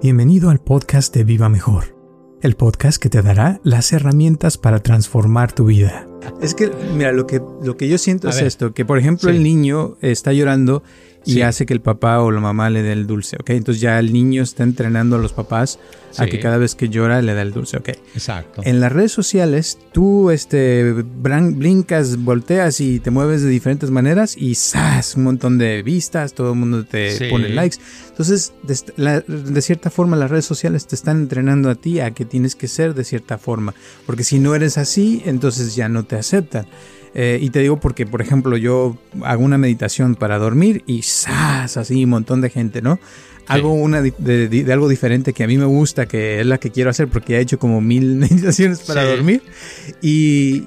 Bienvenido al podcast de Viva Mejor, el podcast que te dará las herramientas para transformar tu vida. Es que, mira, lo que, lo que yo siento es esto, que por ejemplo el niño está llorando y hace que el papá o la mamá le dé el dulce, ¿ok? Entonces ya el niño está entrenando a los papás a que cada vez que llora le da el dulce, ¿ok? Exacto. En las redes sociales tú este, blincas, volteas y te mueves de diferentes maneras y ¡zas! Un montón de vistas, todo el mundo te pone likes. Entonces, de, de, cierta forma las redes sociales te están entrenando a ti a que tienes que ser de cierta forma. Porque si no eres así, entonces ya no te aceptan. Eh, y te digo porque, por ejemplo, yo hago una meditación para dormir y ¡zas! Así un montón de gente, ¿no? Hago una de, algo diferente que a mí me gusta, que es la que quiero hacer porque he hecho como mil meditaciones para dormir. Y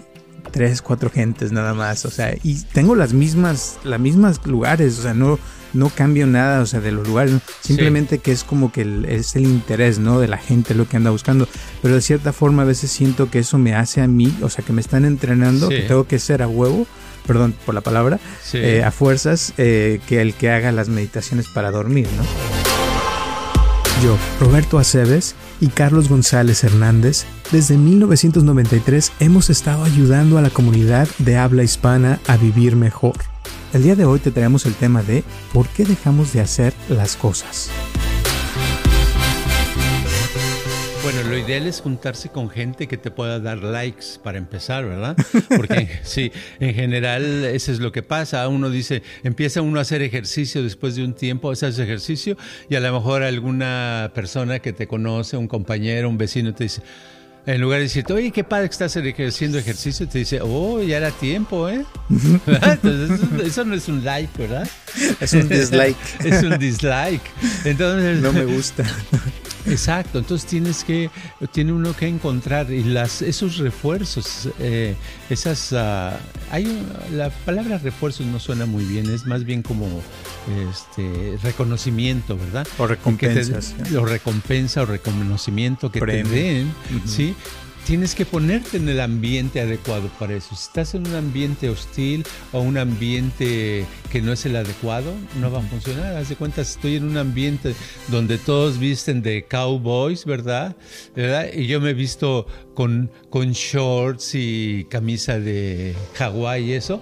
tres, cuatro gentes nada más. O sea, y tengo las mismas, las mismas lugares. O sea, no no cambio nada, o sea, de los lugares, simplemente que es como que es el interés, ¿no? De la gente lo que anda buscando, pero de cierta forma a veces siento que eso me hace a mí, o sea, que me están entrenando, que tengo que ser a huevo, perdón por la palabra, eh, a fuerzas, eh, que el que haga las meditaciones para dormir, ¿no? Yo, Roberto Aceves y Carlos González Hernández, desde 1993 hemos estado ayudando a la comunidad de habla hispana a vivir mejor. El día de hoy te traemos el tema de ¿por qué dejamos de hacer las cosas? Bueno, lo ideal es juntarse con gente que te pueda dar likes para empezar, ¿verdad? Porque sí, en general eso es lo que pasa. Uno dice, empieza uno a hacer ejercicio después de un tiempo, haces ejercicio y a lo mejor alguna persona que te conoce, un compañero, un vecino te dice, en lugar de decirte, oye, qué padre que estás haciendo ejercicio, te dice, oh, ya era tiempo, ¿eh? Entonces, eso, no es un like, ¿verdad? Es un dislike. es un dislike. Entonces, no me gusta. Exacto, entonces tienes que, tiene uno que encontrar y las, esos refuerzos, eh, esas, uh, hay, la palabra refuerzos no suena muy bien, es más bien como este reconocimiento, ¿verdad? O recompensas. o recompensa o reconocimiento que te den, ¿sí? Tienes que ponerte en el ambiente adecuado para eso. Si estás en un ambiente hostil o un ambiente que no es el adecuado, no va a funcionar. Haz de cuenta, estoy en un ambiente donde todos visten de cowboys, ¿verdad? ¿verdad? Y yo me he visto con, con shorts y camisa de Hawái y eso.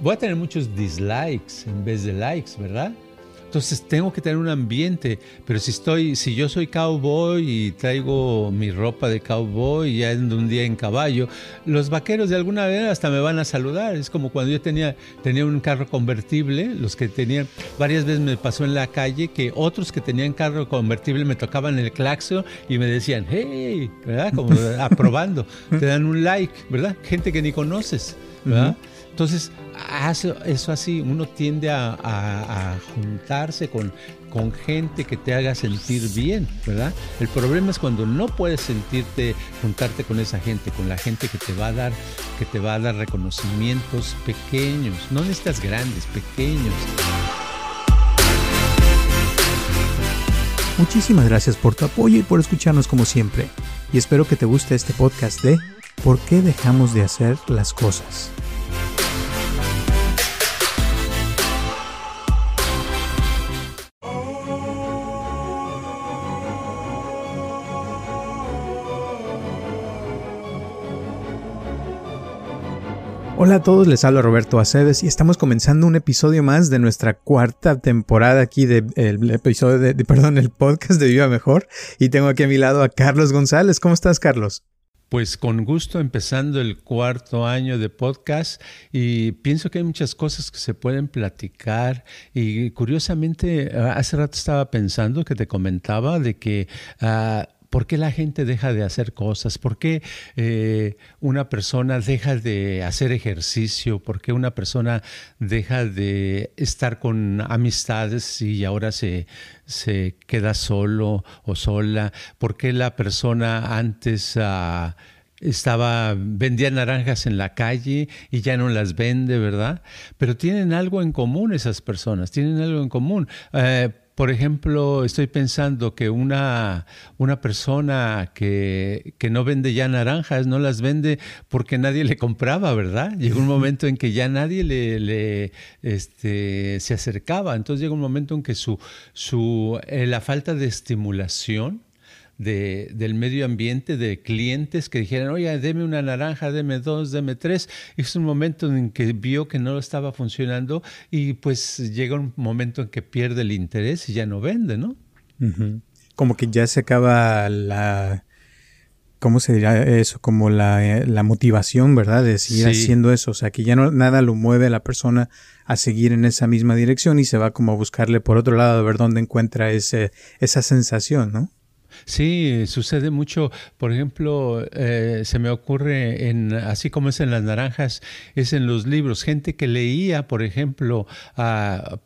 Voy a tener muchos dislikes en vez de likes, ¿verdad? Entonces tengo que tener un ambiente, pero si estoy, si yo soy cowboy y traigo mi ropa de cowboy y ando un día en caballo, los vaqueros de alguna manera hasta me van a saludar. Es como cuando yo tenía, tenía un carro convertible, los que tenían, varias veces me pasó en la calle que otros que tenían carro convertible me tocaban el claxon y me decían, hey, ¿verdad? Como aprobando, te dan un like, ¿verdad? Gente que ni conoces, ¿verdad? Entonces, eso así, uno tiende a, juntarse con, con, gente que te haga sentir bien, ¿verdad? El problema es cuando no puedes sentirte, juntarte con esa gente, con la gente que te va a dar, que te va a dar reconocimientos pequeños, no necesitas grandes, pequeños. Muchísimas gracias por tu apoyo y por escucharnos como siempre. Y espero que te guste este podcast de ¿Por qué dejamos de hacer las cosas? Hola a todos, les habla Roberto Aceves y estamos comenzando un episodio más de nuestra cuarta temporada aquí del episodio de, perdón, el podcast de Viva Mejor y tengo aquí a mi lado a Carlos González. ¿Cómo estás, Carlos? Pues con gusto empezando el cuarto año de podcast y pienso que hay muchas cosas que se pueden platicar. Y curiosamente hace rato estaba pensando que te comentaba de que ah, ¿Por qué la gente deja de hacer cosas? ¿Por qué eh, una persona deja de hacer ejercicio? ¿Por qué una persona deja de estar con amistades y ahora se, se queda solo o sola? ¿Por qué la persona antes... Ah, estaba, vendía naranjas en la calle y ya no las vende, ¿verdad? Pero tienen algo en común esas personas, tienen algo en común. Eh, por ejemplo, estoy pensando que una, una persona que, que, no vende ya naranjas, no las vende porque nadie le compraba, ¿verdad? Llegó un momento en que ya nadie le, le este, se acercaba. Entonces llega un momento en que su, su, eh, la falta de estimulación de, del medio ambiente, de clientes que dijeran, oye, deme una naranja, deme dos, deme tres. Es un momento en que vio que no estaba funcionando y pues llega un momento en que pierde el interés y ya no vende, ¿no? Como que ya se acaba la... ¿Cómo se dirá eso? Como la, la motivación, ¿verdad? De seguir haciendo eso. O sea, que ya no nada lo mueve a la persona a seguir en esa misma dirección y se va como a buscarle por otro lado a ver dónde encuentra ese, esa sensación, ¿no? Sí, sucede mucho. Por ejemplo, eh, se me ocurre, en, así como es en las naranjas, es en los libros. Gente que leía, por ejemplo,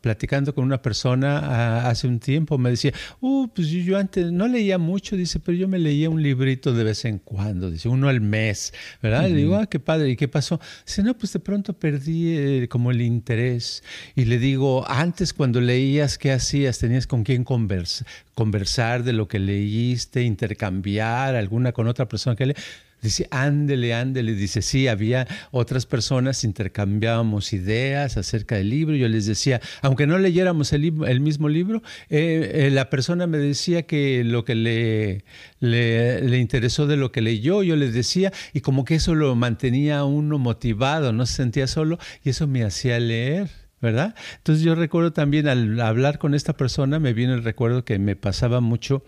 platicando con una persona hace un tiempo, me decía, uh, pues yo, antes no leía mucho, dice, pero yo me leía un librito de vez en cuando, dice, uno al mes, ¿verdad? Le digo, ah, qué padre, ¿y qué pasó? Dice, no, pues de pronto perdí eh, como el interés. Y le digo, antes cuando leías, ¿qué hacías? ¿Tenías con quién conversar? conversar de lo que intercambiar alguna con otra persona que le... Dice, ándele, ándele. Dice, sí, había otras personas, intercambiábamos ideas acerca del libro. Yo les decía, aunque no leyéramos el, el mismo libro, eh, eh, la persona me decía que lo que le, le, le, interesó de lo que leyó, yo les decía, y como que eso lo mantenía a uno motivado, no se sentía solo, y eso me hacía leer. ¿verdad? Entonces yo recuerdo también al hablar con esta persona, me viene el recuerdo que me pasaba mucho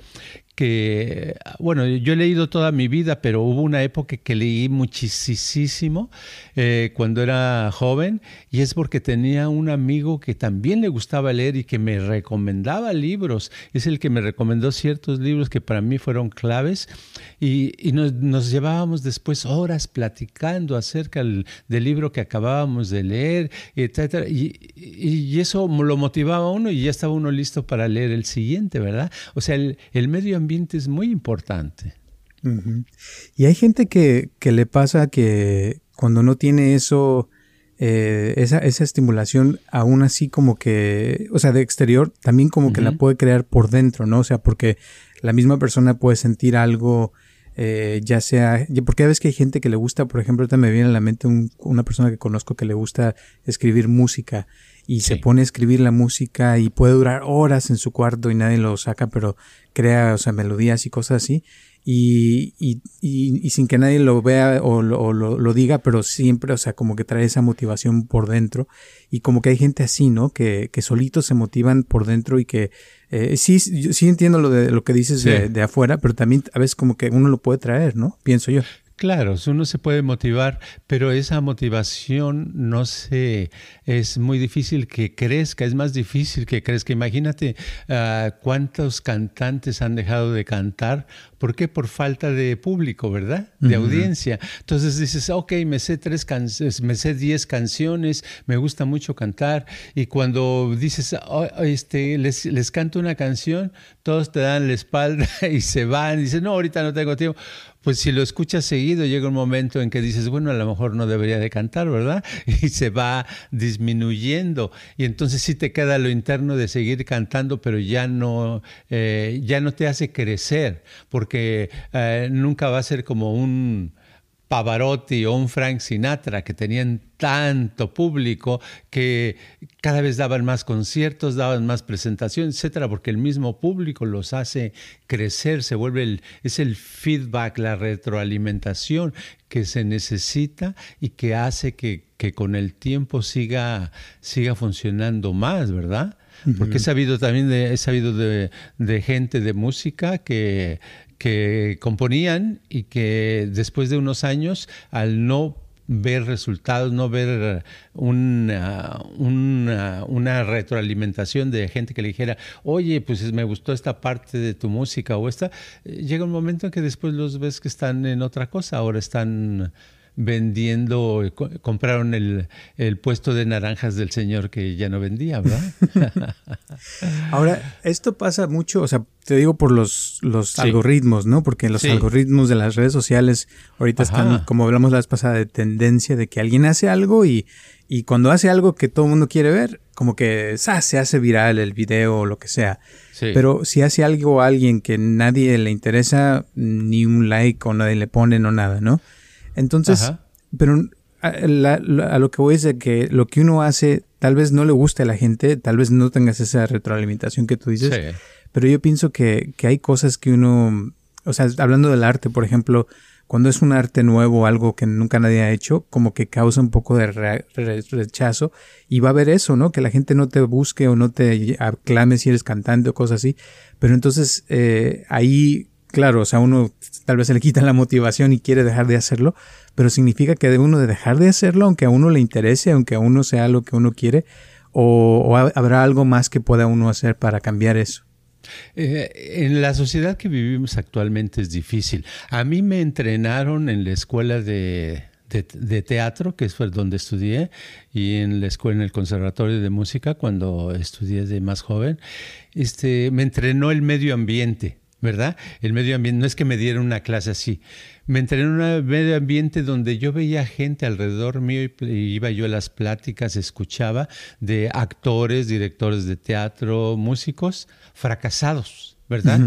bueno, yo he leído toda mi vida, pero hubo una época que leí muchísimo eh, cuando era joven y es porque tenía un amigo que también le gustaba leer y que me recomendaba libros. Es el que me recomendó ciertos libros que para mí fueron claves y, nos, llevábamos después horas platicando acerca del, libro que acabábamos de leer, etc. Y, y, eso lo motivaba a uno y ya estaba uno listo para leer el siguiente, ¿verdad? O sea, el, el medio ambiente es muy importante. Y hay gente que, que, le pasa que cuando no tiene eso, eh, esa, esa, estimulación, aún así como que, o sea, de exterior, también como que la puede crear por dentro, ¿no? O sea, porque la misma persona puede sentir algo, eh, ya sea, porque a veces que hay gente que le gusta, por ejemplo, ahorita me viene a la mente una persona que conozco que le gusta escribir música y se pone a escribir la música y puede durar horas en su cuarto y nadie lo saca, pero crea, o sea, melodías y cosas así. Y, y, y, sin que nadie lo vea o, lo, lo, diga, pero siempre, o sea, como que trae esa motivación por dentro. Y como que hay gente así, ¿no? Que, que solitos se motivan por dentro y que eh, sí, sí entiendo lo de lo que dices de, de, afuera, pero también a veces como que uno lo puede traer, ¿no? Pienso yo. Claro, uno se puede motivar, pero esa motivación no se es muy difícil que crezca, es más difícil que crezca. Imagínate uh, cuántos cantantes han dejado de cantar, ¿por qué? Por falta de público, ¿verdad? De audiencia. Entonces dices, ok, me sé tres canciones, me sé diez canciones, me gusta mucho cantar, y cuando dices, oh, este, les, les canto una canción, todos te dan la espalda y se van, y dicen, no, ahorita no tengo tiempo pues si lo escuchas seguido, llega un momento en que dices, bueno, a lo mejor no debería de cantar, ¿verdad? Y se va disminuyendo. Y entonces sí te queda lo interno de seguir cantando, pero ya no, eh, ya no te hace crecer, porque eh, nunca va a ser como un Pavarotti o un Frank Sinatra que tenían tanto público que cada vez daban más conciertos, daban más presentaciones, etcétera, porque el mismo público los hace crecer, se vuelve el, es el feedback, la retroalimentación que se necesita y que hace que, que con el tiempo siga, siga funcionando más, ¿verdad? Porque he sabido también de, he sabido de, de, gente de música que, que componían y que después de unos años, al no ver resultados, no ver una, una, una, retroalimentación de gente que le dijera, oye, pues me gustó esta parte de tu música o esta, eh, llega un momento en que después los ves que están en otra cosa, ahora están vendiendo, compraron el, puesto de naranjas del señor que ya no vendía, ¿verdad? Ahora, esto pasa mucho, o sea, te digo por los, los algoritmos, ¿no? Porque los algoritmos de las redes sociales ahorita están, como hablamos la vez pasada, de tendencia de que alguien hace algo y, y cuando hace algo que todo el mundo quiere ver, como que se hace viral el video o lo que sea. Pero si hace algo a alguien que nadie le interesa, ni un like o nadie le pone, no nada, ¿no? Entonces, pero a, lo que voy es de que lo que uno hace tal vez no le guste a la gente, tal vez no tengas esa retroalimentación que tú dices, pero yo pienso que, que hay cosas que uno, o sea, hablando del arte, por ejemplo, cuando es un arte nuevo, algo que nunca nadie ha hecho, como que causa un poco de rechazo y va a haber eso, ¿no? Que la gente no te busque o no te aclame si eres cantante o cosas así. Pero entonces eh, ahí, claro, o sea, uno tal vez se le quita la motivación y quiere dejar de hacerlo, pero significa que de uno de dejar de hacerlo, aunque a uno le interese, aunque a uno sea lo que uno quiere, o habrá algo más que pueda uno hacer para cambiar eso. Eh, en la sociedad que vivimos actualmente es difícil. A mí me entrenaron en la escuela de, teatro, que es donde estudié, y en la escuela, en el conservatorio de música, cuando estudié de más joven, este, me entrenó el medio ambiente. ¿Verdad? El medio ambiente, no es que me dieran una clase así. Me entré en un medio ambiente donde yo veía gente alrededor mío y, iba yo a las pláticas, escuchaba de actores, directores de teatro, músicos fracasados, ¿verdad?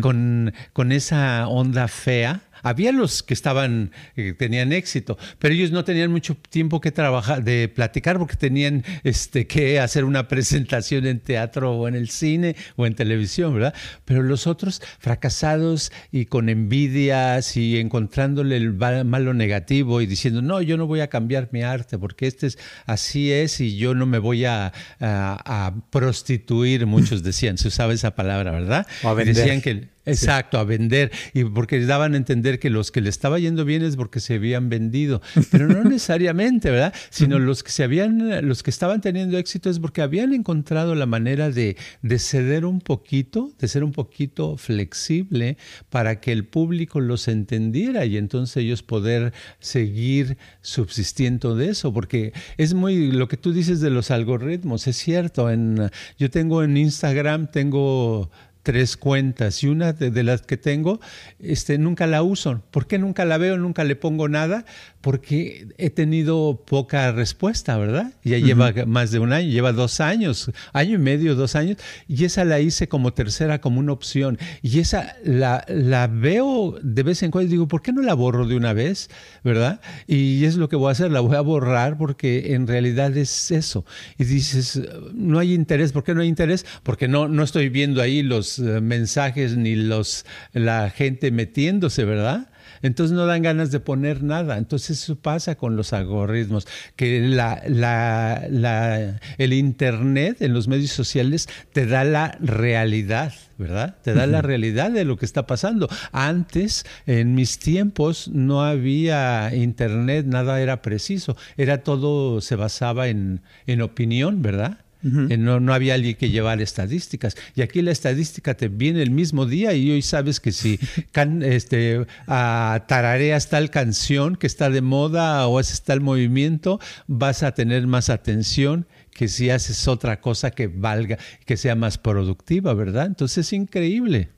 Con, con esa onda fea había los que estaban, que tenían éxito, pero ellos no tenían mucho tiempo que trabajar, de platicar, porque tenían este, que hacer una presentación en teatro o en el cine o en televisión, ¿verdad? Pero los otros fracasados y con envidias y encontrándole el malo negativo y diciendo, no, yo no voy a cambiar mi arte porque este es así es y yo no me voy a, a, prostituir, muchos decían, se usaba esa palabra, ¿verdad? O a vender. Decían que Exacto, a vender. Y porque daban a entender que los que le estaba yendo bien es porque se habían vendido. Pero no necesariamente, ¿verdad? Sino los que se habían, los que estaban teniendo éxito es porque habían encontrado la manera de, de ceder un poquito, de ser un poquito flexible para que el público los entendiera y entonces ellos poder seguir subsistiendo de eso. Porque es muy, lo que tú dices de los algoritmos, es cierto. En, yo tengo en Instagram, tengo tres cuentas y una de, las que tengo este, nunca la uso. ¿Por qué nunca la veo, nunca le pongo nada? Porque he tenido poca respuesta, ¿verdad? Ya lleva más de un año, lleva dos años, año y medio, dos años, y esa la hice como tercera, como una opción. Y esa la, la veo de vez en cuando y digo, ¿por qué no la borro de una vez? ¿Verdad? Y es lo que voy a hacer, la voy a borrar porque en realidad es eso. Y dices, no hay interés, ¿por qué no hay interés? Porque no, no estoy viendo ahí los eh, mensajes ni los, la gente metiéndose, ¿verdad? Entonces no dan ganas de poner nada. Entonces eso pasa con los algoritmos, que la, la, el Internet en los medios sociales te da la realidad. ¿verdad? Te da la realidad de lo que está pasando. Antes, en mis tiempos, no había internet, nada era preciso. Era todo, se basaba en, en opinión, ¿verdad? Eh, no, no, había alguien que llevar estadísticas. Y aquí la estadística te viene el mismo día y hoy sabes que si can, este, tarareas tal canción que está de moda o haces tal movimiento, vas a tener más atención que si haces otra cosa que valga, que sea más productiva, ¿verdad? Entonces es increíble.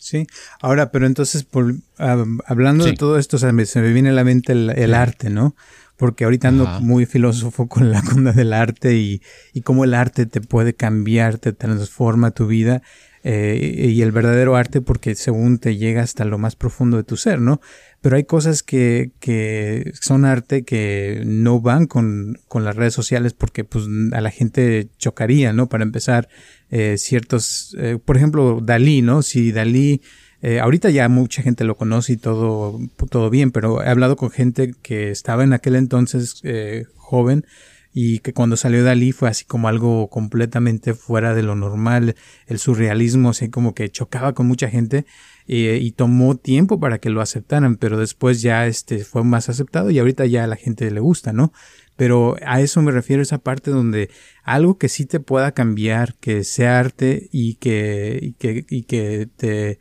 Sí, ahora, pero entonces, por, hablando de todo esto, se me viene a la mente el, arte, ¿no? Porque ahorita ando muy filósofo con la onda del arte y, y cómo el arte te puede cambiar, te transforma tu vida eh, y el verdadero arte porque según te llega hasta lo más profundo de tu ser, ¿no? Pero hay cosas que, que son arte que no van con, con las redes sociales porque pues a la gente chocaría, ¿no? Para empezar, eh, ciertos, eh, por ejemplo, Dalí, ¿no? Si Dalí eh, ahorita ya mucha gente lo conoce y todo, todo bien, pero he hablado con gente que estaba en aquel entonces eh, joven y que cuando salió Dalí fue así como algo completamente fuera de lo normal, el surrealismo, así como que chocaba con mucha gente eh, y tomó tiempo para que lo aceptaran, pero después ya este fue más aceptado y ahorita ya a la gente le gusta, ¿no? Pero a eso me refiero, esa parte donde algo que sí te pueda cambiar, que sea arte y que, y que, y que te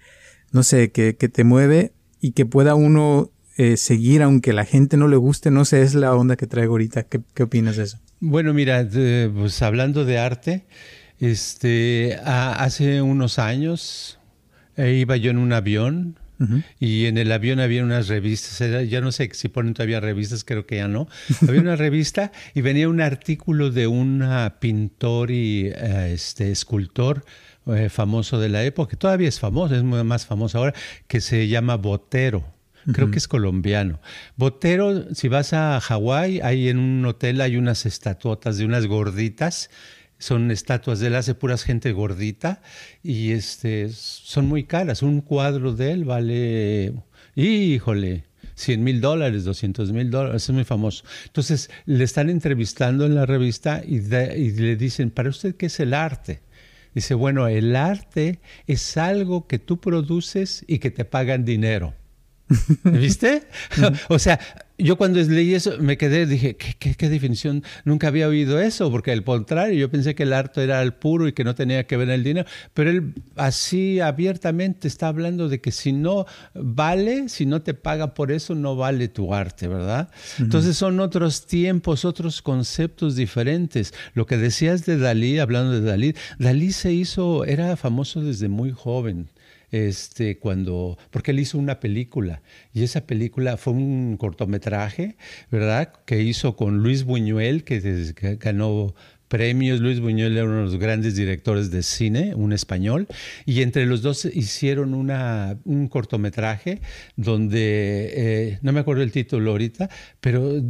no sé, que, que te mueve y que pueda uno eh, seguir aunque la gente no le guste, no sé, es la onda que traigo ahorita. ¿Qué, qué opinas de eso? Bueno, mira, pues hablando de arte, este, hace unos años eh, iba yo en un avión y en el avión había unas revistas, ya no sé si ponen todavía revistas, creo que ya no. Había una revista y venía un artículo de un pintor y eh, este, escultor eh, famoso de la época, que todavía es famoso, es más famoso ahora, que se llama Botero. Creo que es colombiano. Botero, si vas a Hawái, hay en un hotel hay unas estatuotas de unas gorditas son estatuas de él, hace puras gente gordita y este, son muy caras. Un cuadro de él vale, híjole, 100 mil dólares, 200 mil dólares, es muy famoso. Entonces le están entrevistando en la revista y, y le dicen, ¿para usted qué es el arte? Dice, bueno, el arte es algo que tú produces y que te pagan dinero. ¿Viste? o sea, yo cuando leí eso me quedé, dije, ¿qué, definición? Nunca había oído eso, porque al contrario, yo pensé que el arte era el puro y que no tenía que ver el dinero, pero él así abiertamente está hablando de que si no vale, si no te paga por eso, no vale tu arte, ¿verdad? Entonces son otros tiempos, otros conceptos diferentes. Lo que decías de Dalí, hablando de Dalí, Dalí se hizo, era famoso desde muy joven este, cuando, porque él hizo una película y esa película fue un cortometraje, ¿verdad? Que hizo con Luis Buñuel, que, ganó premios. Luis Buñuel era uno de los grandes directores de cine, un español, y entre los dos hicieron una, un cortometraje donde, eh, no me acuerdo el título ahorita, pero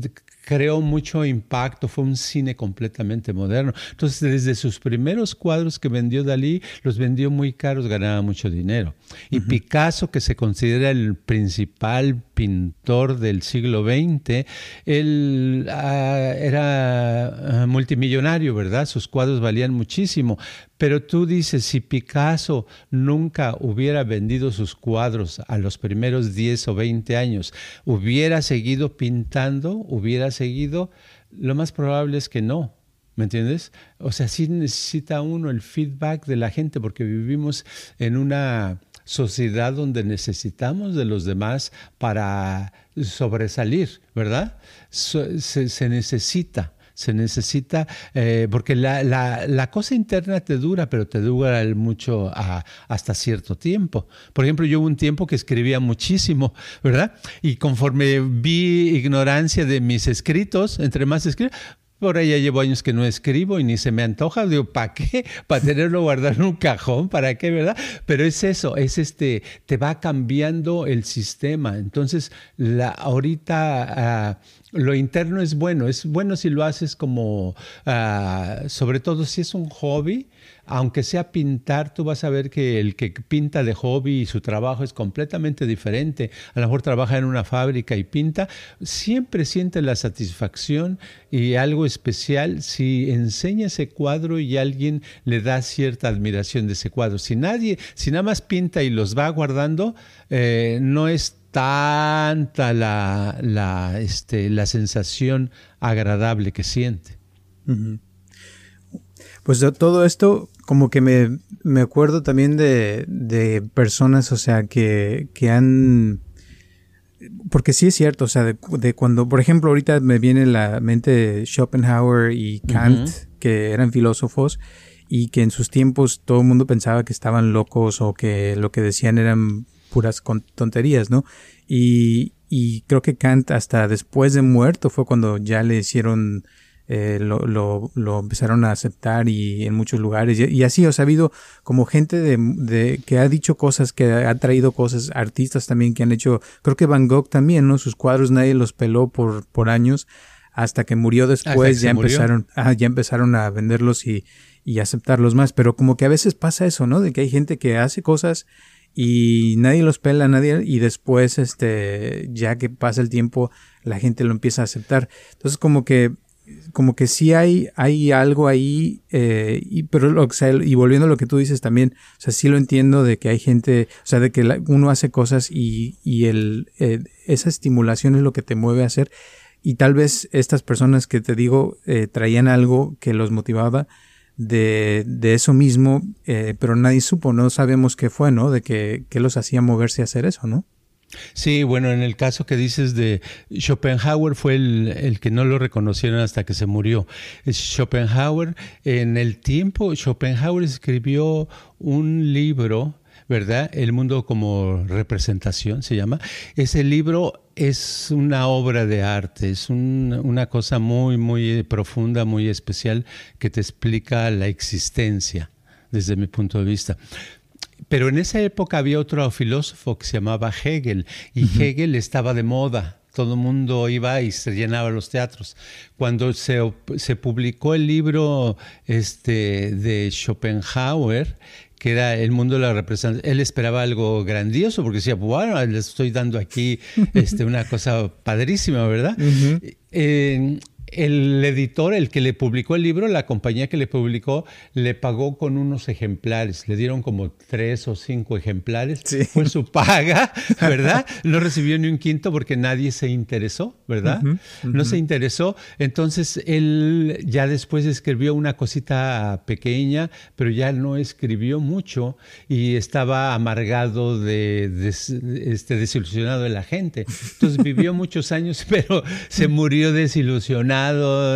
creó mucho impacto, fue un cine completamente moderno. Entonces, desde sus primeros cuadros que vendió Dalí, los vendió muy caros, ganaba mucho dinero. Y Picasso, que se considera el principal pintor del siglo XX, él ah, era ah, multimillonario, ¿verdad? Sus cuadros valían muchísimo, pero tú dices, si Picasso nunca hubiera vendido sus cuadros a los primeros 10 o 20 años, hubiera seguido pintando, hubiera seguido, lo más probable es que no. ¿Me entiendes? O sea, sí necesita uno el feedback de la gente porque vivimos en una sociedad donde necesitamos de los demás para sobresalir, ¿verdad? se necesita se necesita, eh, porque la, la, cosa interna te dura, pero te dura mucho hasta cierto tiempo. Por ejemplo, yo hubo un tiempo que escribía muchísimo, ¿verdad? Y conforme vi ignorancia de mis escritos, entre más escribo, por ahí ya llevo años que no escribo y ni se me antoja. Digo, ¿para qué? Para tenerlo guardado en un cajón, ¿para qué, verdad? Pero es eso, es este, te va cambiando el sistema. Entonces, la, ahorita... Ah, lo interno es bueno, es bueno si lo haces como, ah, sobre todo si es un hobby, aunque sea pintar, tú vas a ver que el que pinta de hobby y su trabajo es completamente diferente. A lo mejor trabaja en una fábrica y pinta, siempre siente la satisfacción y algo especial si enseña ese cuadro y alguien le da cierta admiración de ese cuadro. Si nadie, si nada más pinta y los va guardando, eh, no es tanta la, la, este, la sensación agradable que siente. Pues de todo esto, como que me, me acuerdo también de, de, personas, o sea, que, que han... Porque sí es cierto, o sea, de, cuando, por ejemplo, ahorita me viene la mente Schopenhauer y Kant, que eran filósofos, y que en sus tiempos todo el mundo pensaba que estaban locos o que lo que decían eran puras tonterías, ¿no? Y, y creo que Kant hasta después de muerto fue cuando ya le hicieron, eh, lo, lo, lo, empezaron a aceptar y en muchos lugares. Y, así, o sea, ha habido como gente de, de, que ha dicho cosas, que ha traído cosas, artistas también que han hecho, creo que Van Gogh también, ¿no? Sus cuadros nadie los peló por, por años. Hasta que murió después, ya empezaron, ah, ya empezaron a venderlos y, y aceptarlos más. Pero como que a veces pasa eso, ¿no? De que hay gente que hace cosas y nadie los pela, nadie, y después, este, ya que pasa el tiempo, la gente lo empieza a aceptar. Entonces, como que, como que sí hay, hay algo ahí, eh, y, pero, lo, y volviendo a lo que tú dices también, o sea, sí lo entiendo de que hay gente, o sea, de que uno hace cosas y, y el, eh, esa estimulación es lo que te mueve a hacer, y tal vez estas personas que te digo eh, traían algo que los motivaba, de, de eso mismo, pero nadie supo, no sabemos qué fue, ¿no? De que, los hacía moverse a hacer eso, ¿no? Sí, bueno, en el caso que dices de Schopenhauer fue el, que no lo reconocieron hasta que se murió. Schopenhauer, en el tiempo, Schopenhauer escribió un libro, ¿verdad? El mundo como representación se llama. Ese libro es una obra de arte, es una cosa muy, muy profunda, muy especial que te explica la existencia desde mi punto de vista. Pero en esa época había otro filósofo que se llamaba Hegel y Hegel estaba de moda. Todo el mundo iba y se llenaba los teatros. Cuando se, publicó el libro este, de Schopenhauer, que era el mundo de la representación. Él esperaba algo grandioso porque decía, bueno, le estoy dando aquí este, una cosa padrísima, ¿verdad? El editor, el que le publicó el libro, la compañía que le publicó, le pagó con unos ejemplares. Le dieron como tres o cinco ejemplares. Fue su paga, ¿verdad? No recibió ni un quinto porque nadie se interesó, ¿verdad? No se interesó. Entonces él ya después escribió una cosita pequeña, pero ya no escribió mucho y estaba amargado de, este, desilusionado de la gente. Entonces vivió muchos años, pero se murió desilusionado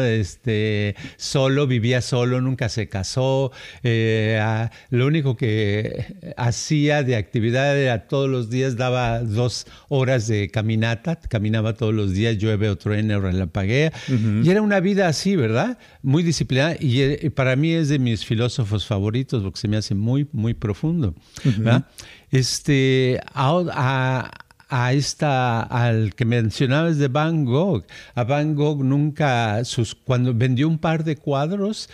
este, solo, vivía solo, nunca se casó. Eh, lo único que hacía de actividad era todos los días daba dos horas de caminata, caminaba todos los días, llueve o truene o relampaguea. Y era una vida así, ¿verdad? Muy disciplinada. Y, eh, para mí es de mis filósofos favoritos porque se me hace muy, muy profundo. Este, a, a esta, al que mencionabas de Van Gogh. A Van Gogh nunca, sus, cuando vendió un par de cuadros,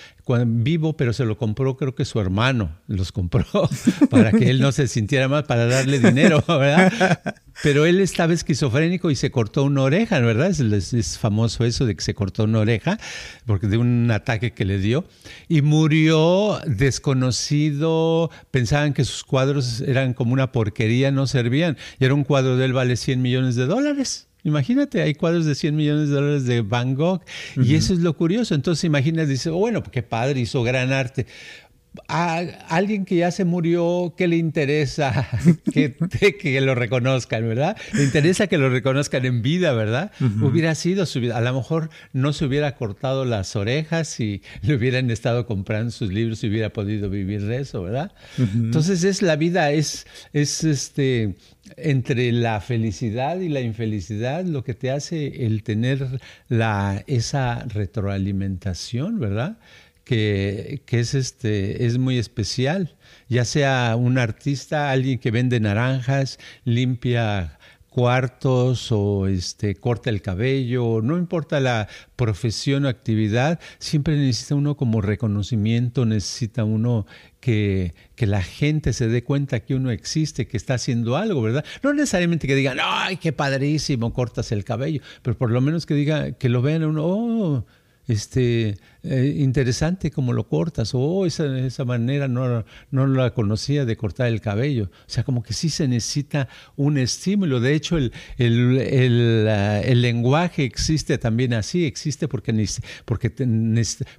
vivo, pero se lo compró creo que su hermano, los compró para que él no se sintiera mal, para darle dinero, ¿verdad? Pero él estaba esquizofrénico y se cortó una oreja, ¿verdad? Es, famoso eso de que se cortó una oreja porque de un ataque que le dio y murió desconocido. Pensaban que sus cuadros eran como una porquería, no servían. Y era un cuadro de él vale 100 millones de dólares. Imagínate, hay cuadros de 100 millones de dólares de Van Gogh y eso es lo curioso. Entonces imagínate, dice, bueno, qué padre, hizo gran arte a alguien que ya se murió, ¿qué le interesa que, que, lo reconozcan, verdad? Le interesa que lo reconozcan en vida, ¿verdad? Hubiera sido su vida. A lo mejor no se hubiera cortado las orejas y le hubieran estado comprando sus libros y hubiera podido vivir de eso, ¿verdad? Entonces es la vida, es, es este entre la felicidad y la infelicidad lo que te hace el tener la, esa retroalimentación, ¿verdad? Que, es, este, es muy especial, ya sea un artista, alguien que vende naranjas, limpia cuartos o este, corta el cabello, no importa la profesión o actividad, siempre necesita uno como reconocimiento, necesita uno que, que, la gente se dé cuenta que uno existe, que está haciendo algo, ¿verdad? No necesariamente que digan, ay, qué padrísimo, cortas el cabello, pero por lo menos que diga, que lo vean uno, oh, este, eh, interesante como lo cortas, o oh, esa, esa manera no, no la conocía de cortar el cabello. O sea, como que sí se necesita un estímulo. De hecho, el, el, el, el lenguaje existe también así, existe porque, porque,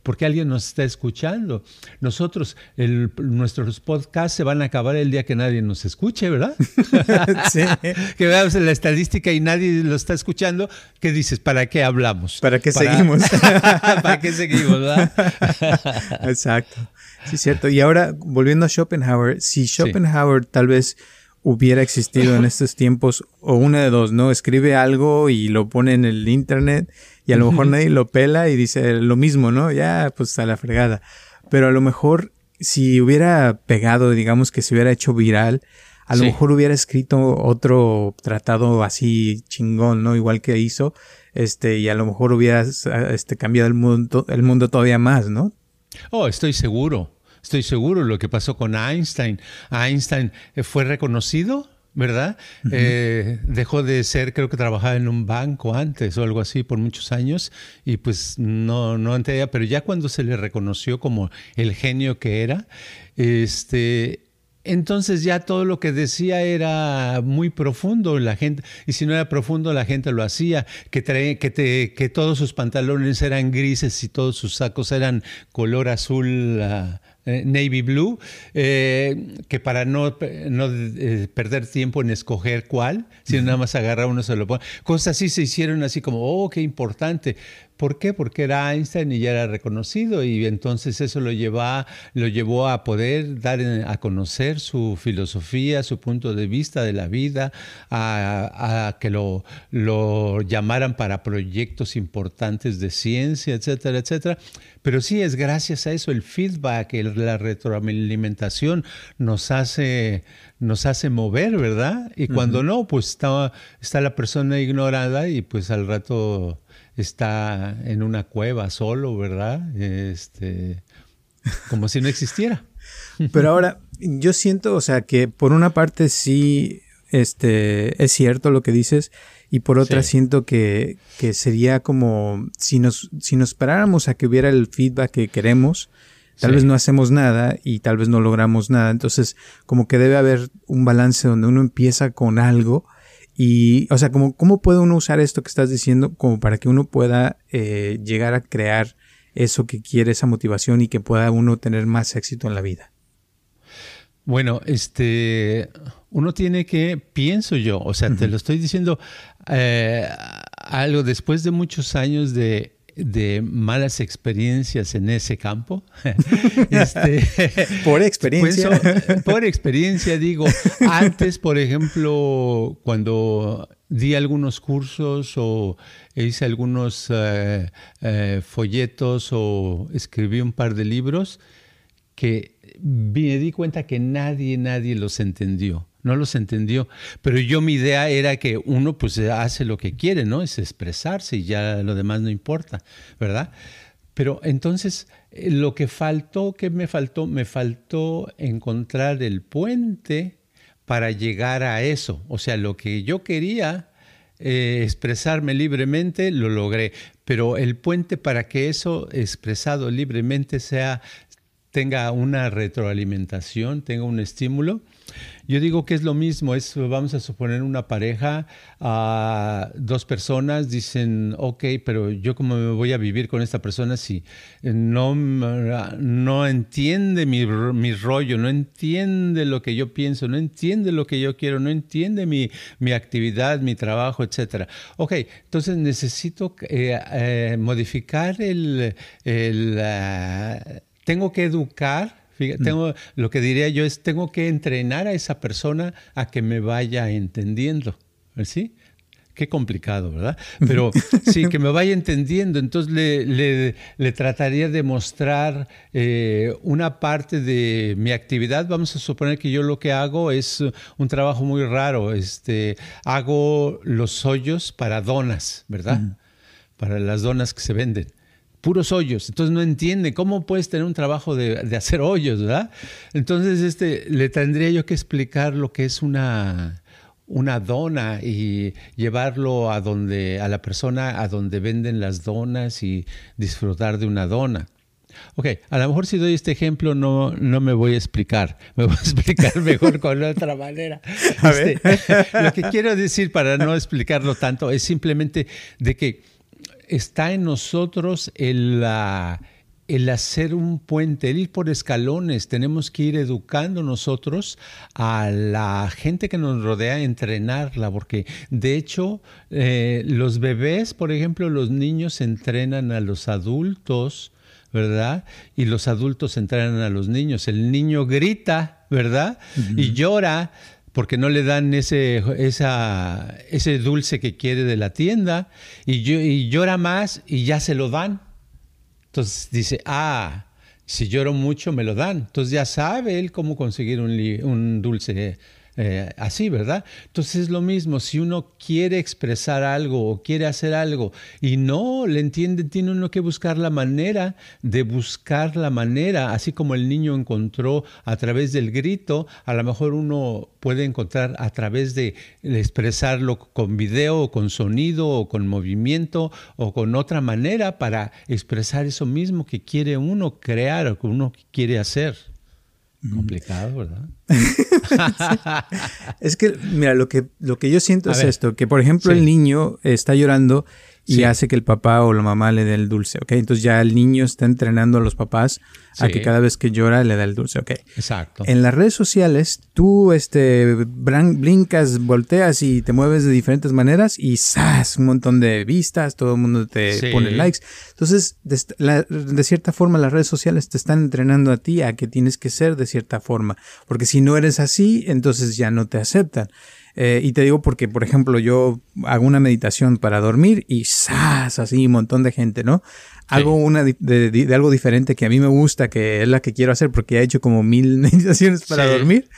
porque alguien nos está escuchando. Nosotros, nuestros podcasts se van a acabar el día que nadie nos escuche, ¿verdad? sí. que veamos la estadística y nadie lo está escuchando. ¿Qué dices? ¿Para qué hablamos? ¿Para qué seguimos? ¿Para qué seguimos? ¿Verdad? Exacto. Sí, cierto. Y ahora, volviendo a Schopenhauer, si Schopenhauer tal vez hubiera existido en estos tiempos, o una de dos, ¿no? Escribe algo y lo pone en el internet y a lo mejor nadie lo pela y dice lo mismo, ¿no? Ya, pues a la fregada. Pero a lo mejor si hubiera pegado, digamos que se hubiera hecho viral, a lo mejor hubiera escrito otro tratado así chingón, ¿no? Igual que hizo, este, y a lo mejor hubiera este, cambiado el mundo, el mundo todavía más, ¿no? Oh, estoy seguro. Estoy seguro lo que pasó con Einstein. Einstein eh, fue reconocido, ¿verdad? Eh, dejó de ser, creo que trabajaba en un banco antes o algo así por muchos años y pues no, no entendía, pero ya cuando se le reconoció como el genio que era, este, entonces ya todo lo que decía era muy profundo, la gente, y si no era profundo, la gente lo hacía, que, que, que todos sus pantalones eran grises y todos sus sacos eran color azul, eh, navy blue, eh, que para no, no eh, perder tiempo en escoger cuál, sino nada más agarrar uno se lo pone. Cosas así se hicieron así como, oh, qué importante. ¿Por qué? Porque era Einstein y ya era reconocido y entonces eso lo, lleva, lo llevó a poder dar a conocer su filosofía, su punto de vista de la vida, a, que lo, lo llamaran para proyectos importantes de ciencia, etcétera, etcétera. Pero sí es gracias a eso, el feedback, la retroalimentación nos hace, nos hace mover, ¿verdad? Y cuando no, pues está, está la persona ignorada y pues al rato está en una cueva solo, ¿verdad? Este, como si no existiera. Pero ahora, yo siento, o sea, que por una parte sí este, es cierto lo que dices, y por otra siento que, que, sería como si nos, si nos esperáramos a que hubiera el feedback que queremos, tal vez no hacemos nada y tal vez no logramos nada. Entonces, como que debe haber un balance donde uno empieza con algo y, o sea, como, ¿cómo puede uno usar esto que estás diciendo como para que uno pueda eh, llegar a crear eso que quiere, esa motivación y que pueda uno tener más éxito en la vida? Bueno, este, uno tiene que, pienso yo, o sea, te lo estoy diciendo eh, algo después de muchos años de de malas experiencias en ese campo. este, por experiencia. Pues, por experiencia, digo, antes, por ejemplo, cuando di algunos cursos o hice algunos eh, eh, folletos o escribí un par de libros, que me di cuenta que nadie, nadie los entendió no los entendió. Pero yo mi idea era que uno pues hace lo que quiere, ¿no? Es expresarse y ya lo demás no importa, ¿verdad? Pero entonces eh, lo que faltó, ¿qué me faltó? Me faltó encontrar el puente para llegar a eso. O sea, lo que yo quería eh, expresarme libremente, lo logré. Pero el puente para que eso expresado libremente sea, tenga una retroalimentación, tenga un estímulo, yo digo que es lo mismo, es, vamos a suponer una pareja, a dos personas dicen, ok, pero yo cómo me voy a vivir con esta persona si no, no entiende mi, mi rollo, no entiende lo que yo pienso, no entiende lo que yo quiero, no entiende mi, mi actividad, mi trabajo, etc. Ok, entonces necesito eh, eh, modificar el... el uh, tengo que educar Mm. tengo, lo que diría yo es, tengo que entrenar a esa persona a que me vaya entendiendo. ¿Sí? Qué complicado, ¿verdad? Pero sí, que me vaya entendiendo. Entonces le, le, trataría de mostrar eh, una parte de mi actividad. Vamos a suponer que yo lo que hago es un trabajo muy raro. Este, hago los hoyos para donas, ¿verdad? Para las donas que se venden puros hoyos. Entonces no entiende cómo puedes tener un trabajo de, hacer hoyos, ¿verdad? Entonces este, le tendría yo que explicar lo que es una, una dona y llevarlo a donde a la persona a donde venden las donas y disfrutar de una dona. Ok, a lo mejor si doy este ejemplo no, no me voy a explicar, me voy a explicar mejor con otra manera. Este, lo que quiero decir para no explicarlo tanto es simplemente de que está en nosotros el, el hacer un puente, el ir por escalones. Tenemos que ir educando nosotros a la gente que nos rodea, entrenarla, porque de hecho eh, los bebés, por ejemplo, los niños entrenan a los adultos. ¿verdad? Y los adultos entrenan a los niños. El niño grita, ¿verdad? Y llora porque no le dan ese, ese dulce que quiere de la tienda y, llora más y ya se lo dan. Entonces dice, ah, si lloro mucho me lo dan. Entonces ya sabe él cómo conseguir un, un dulce eh, así, ¿verdad? Entonces es lo mismo, si uno quiere expresar algo o quiere hacer algo y no le entiende, tiene uno que buscar la manera de buscar la manera, así como el niño encontró a través del grito, a lo mejor uno puede encontrar a través de, expresarlo con video o con sonido o con movimiento o con otra manera para expresar eso mismo que quiere uno crear o que uno quiere hacer. Complicado, ¿verdad? es que, mira, lo que, lo que yo siento es esto, que por ejemplo el niño está llorando y hace que el papá o la mamá le dé el dulce, ¿ok? Entonces ya el niño está entrenando a los papás a que cada vez que llora le da el dulce, ¿ok? Exacto. En las redes sociales tú este, blincas, volteas y te mueves de diferentes maneras y ¡zas! Un montón de vistas, todo el mundo te pone likes. Entonces, de, de cierta forma las redes sociales te están entrenando a ti a que tienes que ser de cierta forma, porque si no eres así, entonces ya no te aceptan. Eh, y te digo porque, por ejemplo, yo hago una meditación para dormir y ¡zas! Así un montón de gente, ¿no? Hago una de, algo diferente que a mí me gusta, que es la que quiero hacer porque he hecho como mil meditaciones para dormir.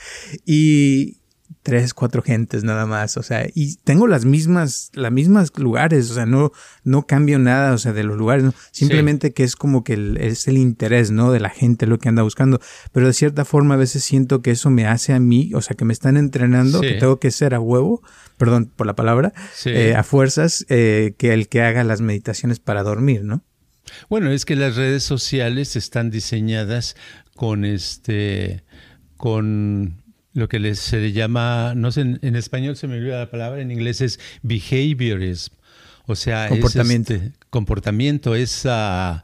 Y, tres, cuatro gentes nada más, o sea, y tengo las mismas, las mismas lugares, o sea, no, no cambio nada, o sea, de los lugares, simplemente que es como que es el interés, ¿no? De la gente lo que anda buscando, pero de cierta forma a veces siento que eso me hace a mí, o sea, que me están entrenando, que tengo que ser a huevo, perdón por la palabra, eh, a fuerzas, eh, que el que haga las meditaciones para dormir, ¿no? Bueno, es que las redes sociales están diseñadas con este, con lo que se le llama, no sé, en, español se me olvida la palabra, en inglés es behaviorism. O sea, comportamiento. Es este, comportamiento es, ah,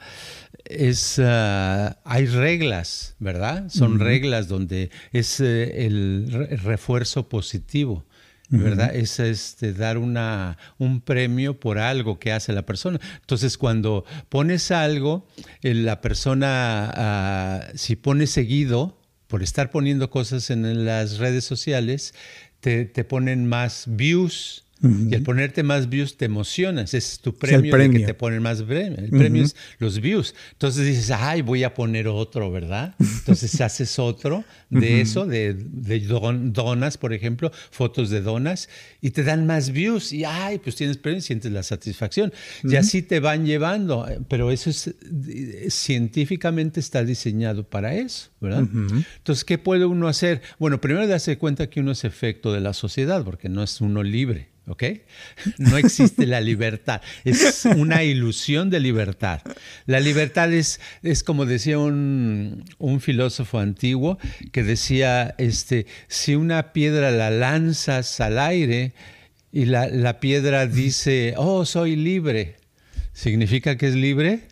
es ah, hay reglas, ¿verdad? Son reglas donde es eh, el, refuerzo positivo. ¿verdad? Es este, dar una, un premio por algo que hace la persona. Entonces, cuando pones algo, eh, la persona, ah, si pone seguido, por estar poniendo cosas en las redes sociales, te, te ponen más views, y al ponerte más views te emocionas, es tu premio, de que te ponen más premio. El premio es los views. Entonces dices, ay, voy a poner otro, ¿verdad? Entonces haces otro de eso, de, donas, por ejemplo, fotos de donas, y te dan más views. Y ay, pues tienes premio y sientes la satisfacción. Y así te van llevando. Pero eso es científicamente está diseñado para eso, ¿verdad? Entonces, ¿qué puede uno hacer? Bueno, primero darse cuenta que uno es efecto de la sociedad, porque no es uno libre. ¿Ok? No existe la libertad, es una ilusión de libertad. La libertad es, es como decía un, filósofo antiguo que decía, este, si una piedra la lanzas al aire y la, la piedra dice, oh, soy libre, ¿significa que es libre?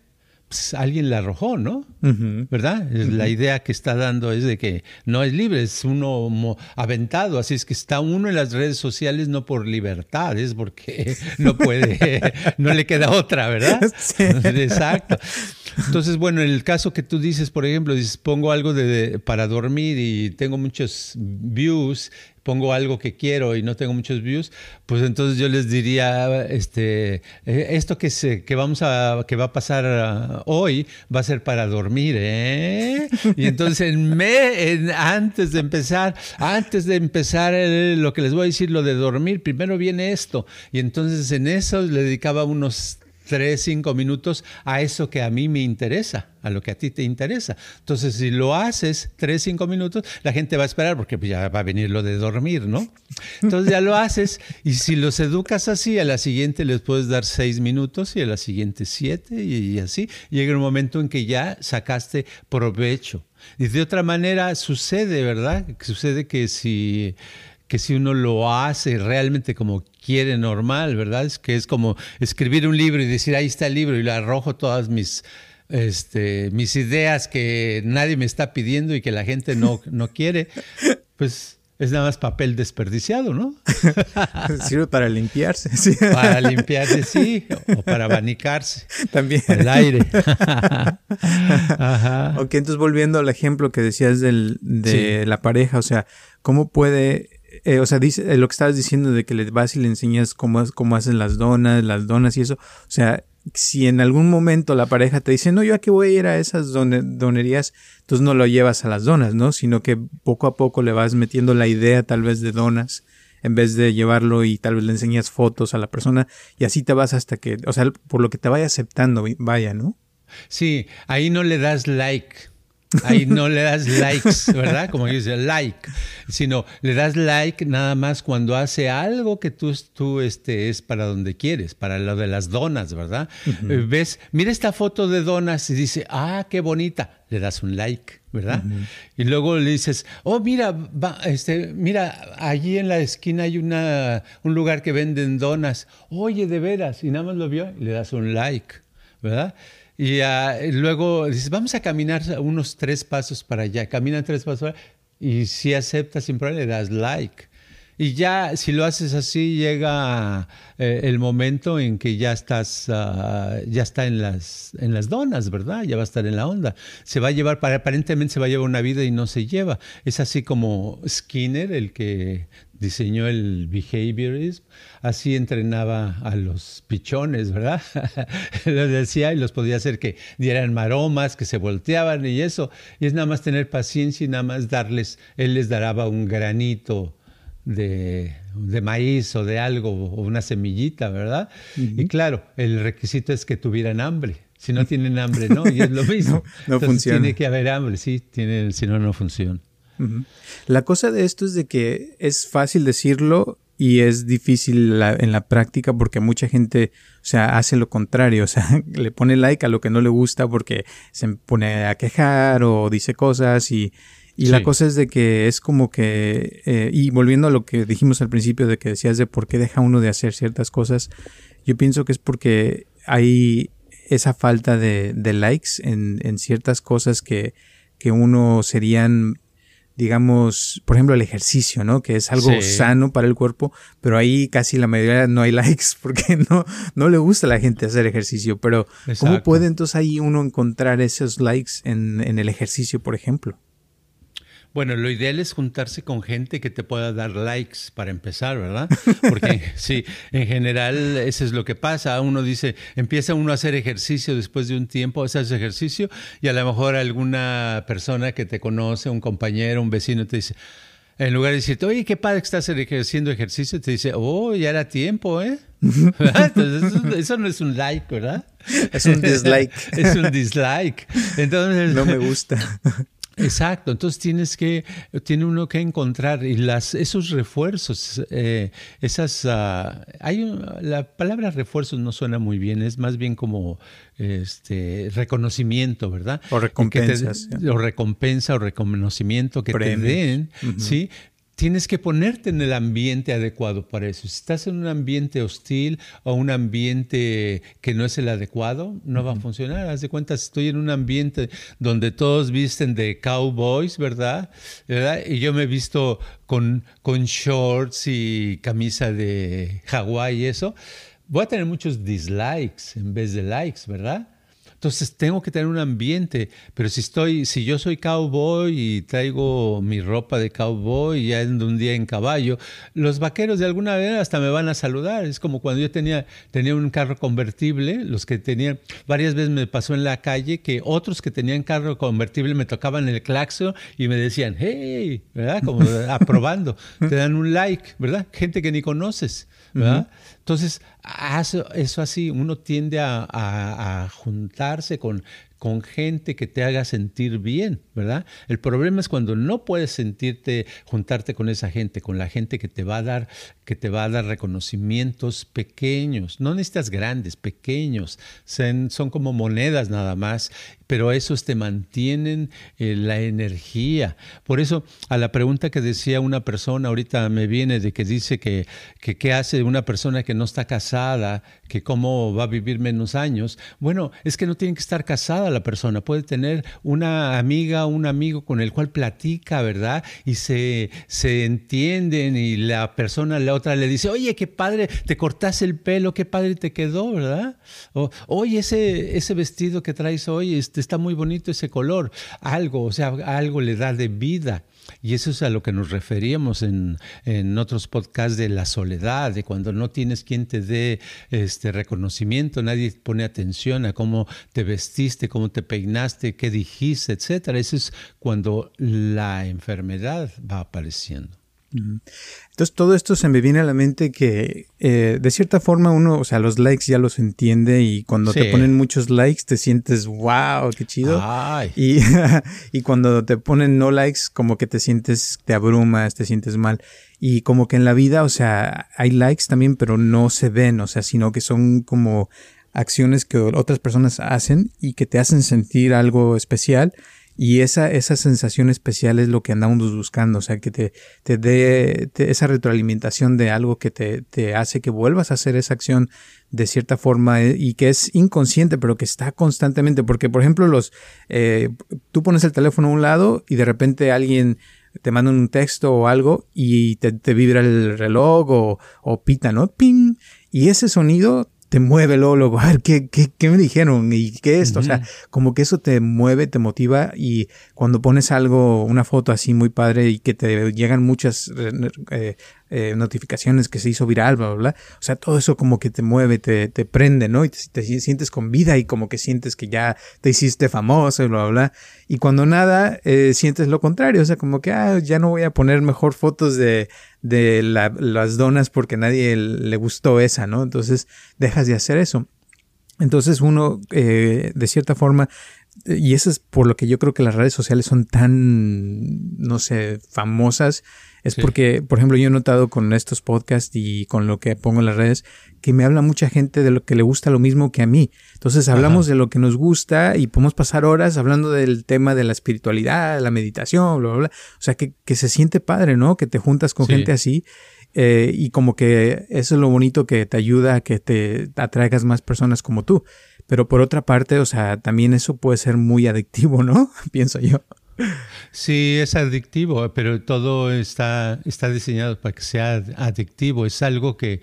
Pues, alguien la arrojó, ¿no? ¿Verdad? La idea que está dando es de que no es libre, es uno aventado, así es que está uno en las redes sociales no por libertad, es porque no puede, no le queda otra, ¿verdad? Exacto. Entonces, bueno, en el caso que tú dices, por ejemplo, dices, pongo algo de, para dormir y tengo muchos views pongo algo que quiero y no tengo muchos views, pues entonces yo les diría, este, eh, esto que, se, que vamos a, que va a pasar ah, hoy va a ser para dormir, ¿eh? Y entonces en me, antes de empezar, antes de empezar eh, lo que les voy a decir, lo de dormir, primero viene esto. Y entonces en eso le dedicaba unos tres, cinco minutos a eso que a mí me interesa, a lo que a ti te interesa. Entonces, si lo haces tres, cinco minutos, la gente va a esperar porque pues, ya va a venir lo de dormir, ¿no? Entonces ya lo haces y si los educas así, a la siguiente les puedes dar seis minutos y a la siguiente siete y así. Llega un momento en que ya sacaste provecho. Y de otra manera sucede, ¿verdad? Sucede que si que si uno lo hace realmente como quiere normal, ¿verdad? Es que es como escribir un libro y decir, ahí está el libro y le arrojo todas mis, este, mis ideas que nadie me está pidiendo y que la gente no, no quiere, pues es nada más papel desperdiciado, ¿no? Sirve para limpiarse. Sí. Para limpiarse, sí, o para abanicarse. También. El aire. Ajá. Ok, entonces volviendo al ejemplo que decías del, de la pareja, o sea, ¿cómo puede eh, o sea, dice, eh, lo que estabas diciendo de que le vas y le enseñas cómo, cómo hacen las donas, las donas y eso. O sea, si en algún momento la pareja te dice, no, yo aquí voy a ir a esas donerías, entonces no lo llevas a las donas, ¿no? Sino que poco a poco le vas metiendo la idea tal vez de donas en vez de llevarlo y tal vez le enseñas fotos a la persona y así te vas hasta que, o sea, por lo que te vaya aceptando, vaya, ¿no? Sí, ahí no le das like Ahí no le das likes, ¿verdad? Como dice, like, sino le das like nada más cuando hace algo que tú, tú este, es para donde quieres, para lo de las donas, ¿verdad? Eh, Ves, mira esta foto de donas y dice, ah, qué bonita, le das un like. ¿verdad? Y luego le dices, oh, mira, este, mira, allí en la esquina hay una, un lugar que venden donas. Oye, de veras, y nada más lo vio y le das un like, ¿verdad? Y ah, luego dices, vamos a caminar unos tres pasos para allá. Caminan tres pasos y si aceptas sin problema le das like. Y ya, si lo haces así, llega eh, el momento en que ya estás, ah, ya está en las, en las donas, ¿verdad? Ya va a estar en la onda. Se va a llevar, aparentemente se va a llevar una vida y no se lleva. Es así como Skinner, el que diseñó el behaviorism, así entrenaba a los pichones, ¿verdad? lo decía y los podía hacer que dieran maromas, que se volteaban y eso. Y es nada más tener paciencia y nada más darles, él les daraba un granito de, maíz o de algo, o una semillita, ¿verdad? Y claro, el requisito es que tuvieran hambre. Si no tienen hambre, no, y es lo mismo. no, funciona. Tiene que haber hambre, sí, tiene, si no, no funciona. La cosa de esto es de que es fácil decirlo y es difícil en la práctica porque mucha gente, o sea, hace lo contrario, o sea, le pone like a lo que no le gusta porque se pone a quejar o dice cosas y, y la cosa es de que es como que, eh, y volviendo a lo que dijimos al principio de que decías de por qué deja uno de hacer ciertas cosas, yo pienso que es porque hay esa falta de, de likes en, en, ciertas cosas que, que uno serían, digamos, por ejemplo, el ejercicio, ¿no? Que es algo sano para el cuerpo, pero ahí casi la mayoría no hay likes porque no, no le gusta a la gente hacer ejercicio. Pero, ¿cómo puede entonces ahí uno encontrar esos likes en, en el ejercicio, por ejemplo? Bueno, lo ideal es juntarse con gente que te pueda dar likes para empezar, ¿verdad? Porque sí, en general eso es lo que pasa. Uno dice, empieza uno a hacer ejercicio después de un tiempo, haces ejercicio y a lo mejor alguna persona que te conoce, un compañero, un vecino te dice, en lugar de decirte, oye, qué padre que estás haciendo ejercicio, te dice, oh, ya era tiempo, ¿eh? Entonces, eso, eso, no es un like, ¿verdad? Es un dislike. es un dislike. Entonces, no me gusta. Exacto, entonces tienes que, tiene uno que encontrar y las, esos refuerzos, eh, esas, uh, hay la palabra refuerzos no suena muy bien, es más bien como este reconocimiento, ¿verdad? O recompensas. o recompensa o reconocimiento que te den, ¿sí? Tienes que ponerte en el ambiente adecuado para eso. Si estás en un ambiente hostil o un ambiente que no es el adecuado, no va a funcionar. Haz de cuenta, estoy en un ambiente donde todos visten de cowboys, ¿verdad? Y yo me he visto con, con shorts y camisa de Hawái y eso. Voy a tener muchos dislikes en vez de likes, ¿verdad? Entonces tengo que tener un ambiente, pero si estoy, si yo soy cowboy y traigo mi ropa de cowboy y ando un día en caballo, los vaqueros de alguna manera hasta me van a saludar. Es como cuando yo tenía, tenía un carro convertible, los que tenían, varias veces me pasó en la calle que otros que tenían carro convertible me tocaban el claxon y me decían, hey, ¿verdad? Como aprobando, te dan un like, ¿verdad? Gente que ni conoces, ¿verdad? Entonces, eso así, uno tiende a, juntarse con, con gente que te haga sentir bien, ¿verdad? El problema es cuando no puedes sentirte, juntarte con esa gente, con la gente que te va a dar, que te va a dar reconocimientos pequeños. No necesitas grandes, pequeños. Son, son como monedas nada más pero esos te mantienen eh, la energía. Por eso, a la pregunta que decía una persona, ahorita me viene de que dice que, que qué hace una persona que no está casada, que cómo va a vivir menos años. Bueno, es que no tiene que estar casada la persona, puede tener una amiga, un amigo con el cual platica, ¿verdad? Y se, se entienden y la persona, la otra le dice, oye, qué padre, te cortaste el pelo, qué padre te quedó, ¿verdad? O, oye, ese, ese vestido que traes hoy, este, está muy bonito ese color, algo, o sea, algo le da de vida. Y eso es a lo que nos referíamos en, en, otros podcasts de la soledad, de cuando no tienes quien te dé este reconocimiento, nadie pone atención a cómo te vestiste, cómo te peinaste, qué dijiste, etcétera. Eso es cuando la enfermedad va apareciendo. Entonces todo esto se me viene a la mente que eh, de cierta forma uno, o sea, los likes ya los entiende y cuando te ponen muchos likes te sientes, wow, qué chido. Y, y cuando te ponen no likes como que te sientes, te abrumas, te sientes mal. Y como que en la vida, o sea, hay likes también, pero no se ven, o sea, sino que son como acciones que otras personas hacen y que te hacen sentir algo especial Y esa, esa sensación especial es lo que andamos buscando, o sea, que te, te dé esa retroalimentación de algo que te, te, hace que vuelvas a hacer esa acción de cierta forma eh, y que es inconsciente, pero que está constantemente, porque por ejemplo, los, eh, tú pones el teléfono a un lado y de repente alguien te manda un texto o algo y te, vibra el reloj o, o pita, ¿no? Ping. Y ese sonido te mueve luego, a ver, ¿qué, qué, qué me dijeron? ¿Y qué es esto? O sea, como que eso te mueve, te motiva y cuando pones algo, una foto así muy padre y que te llegan muchas eh, eh, notificaciones que se hizo viral, bla, bla, bla. O sea, todo eso como que te mueve, te, te prende, ¿no? Y te, sientes con vida y como que sientes que ya te hiciste famoso, bla, bla, bla. Y cuando nada, eh, sientes lo contrario, o sea, como que, ah, ya no voy a poner mejor fotos de, de las donas porque nadie le gustó esa, ¿no? Entonces dejas de hacer eso. Entonces uno, eh, de cierta forma, y eso es por lo que yo creo que las redes sociales son tan, no sé, famosas, es porque, por ejemplo, yo he notado con estos podcasts y con lo que pongo en las redes, que me habla mucha gente de lo que le gusta lo mismo que a mí. Entonces hablamos de lo que nos gusta y podemos pasar horas hablando del tema de la espiritualidad, la meditación, bla, bla, bla. O sea, que, que se siente padre, ¿no? Que te juntas con gente así. Eh, y como que eso es lo bonito que te ayuda a que te atraigas más personas como tú. Pero por otra parte, o sea, también eso puede ser muy adictivo, ¿no? Pienso yo. Sí, es adictivo, pero todo está, está diseñado para que sea adictivo. Es algo que,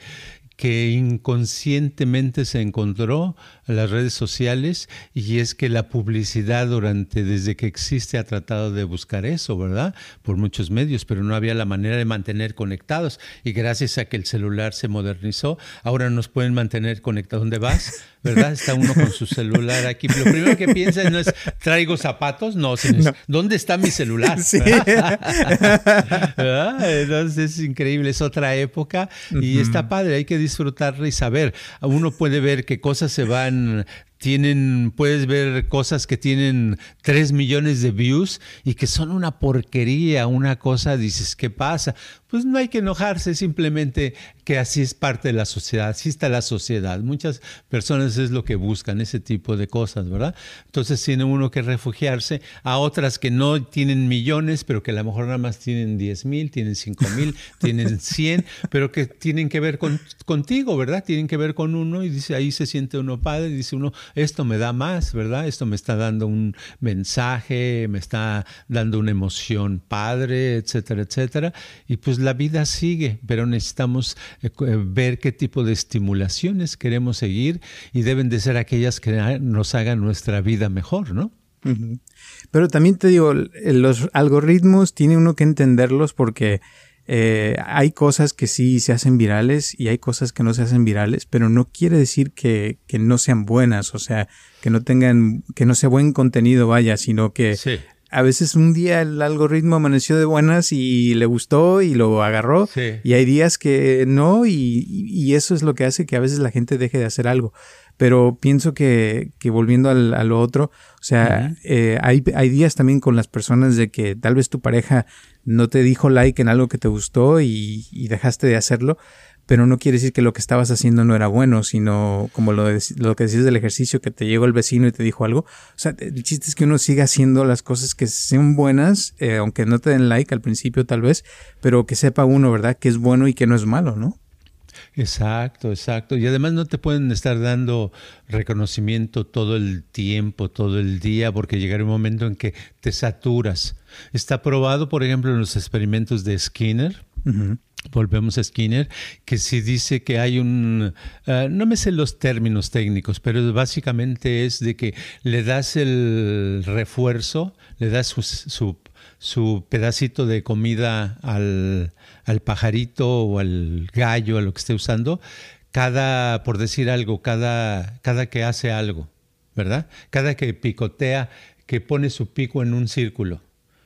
que inconscientemente se encontró en las redes sociales y es que la publicidad durante desde que existe ha tratado de buscar eso, ¿verdad? Por muchos medios, pero no había la manera de mantener conectados y gracias a que el celular se modernizó, ahora nos pueden mantener conectados. ¿Dónde vas? ¿Verdad? Está uno con su celular aquí. Lo primero que piensa no es traigo zapatos, no, sino ¿dónde está mi celular? Sí. Entonces es increíble, es otra época y está padre, hay que disfrutarla y saber. Uno puede ver qué cosas se van tienen, puedes ver cosas que tienen 3 millones de views y que son una porquería, una cosa, dices, ¿qué pasa? Pues no hay que enojarse, simplemente que así es parte de la sociedad, así está la sociedad. Muchas personas es lo que buscan, ese tipo de cosas, ¿verdad? Entonces tiene uno que refugiarse a otras que no tienen millones, pero que a lo mejor nada más tienen 10 mil, tienen 5 mil, tienen 100, pero que tienen que ver con, contigo, ¿verdad? Tienen que ver con uno y dice, ahí se siente uno padre, dice uno, esto me da más, ¿verdad? Esto me está dando un mensaje, me está dando una emoción padre, etcétera, etcétera. Y pues la vida sigue, pero necesitamos eh, eh, ver qué tipo de estimulaciones queremos seguir y deben de ser aquellas que nos hagan nuestra vida mejor, ¿no? Pero también te digo, los algoritmos tiene uno que entenderlos porque eh, hay cosas que sí se hacen virales y hay cosas que no se hacen virales, pero no quiere decir que, que no sean buenas, o sea, que no tengan, que no sea buen contenido, vaya, sino que a veces un día el algoritmo amaneció de buenas y le gustó y lo agarró, y hay días que no, y, y, eso es lo que hace que a veces la gente deje de hacer algo. Pero pienso que, que volviendo al, a lo otro, o sea, eh, hay, hay días también con las personas de que tal vez tu pareja no te dijo like en algo que te gustó y, dejaste de hacerlo, pero no quiere decir que lo que estabas haciendo no era bueno, sino como lo, lo que decías del ejercicio, que te llegó el vecino y te dijo algo. O sea, el chiste es que uno siga haciendo las cosas que sean buenas, eh, aunque no te den like al principio tal vez, pero que sepa uno, ¿verdad?, que es bueno y que no es malo, ¿no? Exacto, exacto. Y además no te pueden estar dando reconocimiento todo el tiempo, todo el día, porque llegará un momento en que te saturas. Está probado, por ejemplo, en los experimentos de Skinner. Volvemos a Skinner, que si dice que hay un, ah, no me sé los términos técnicos, pero básicamente es de que le das el refuerzo, le das su, su, su pedacito de comida al, al pajarito o al gallo, a lo que esté usando, cada, por decir algo, cada, cada que hace algo, ¿verdad? Cada que picotea, que pone su pico en un círculo,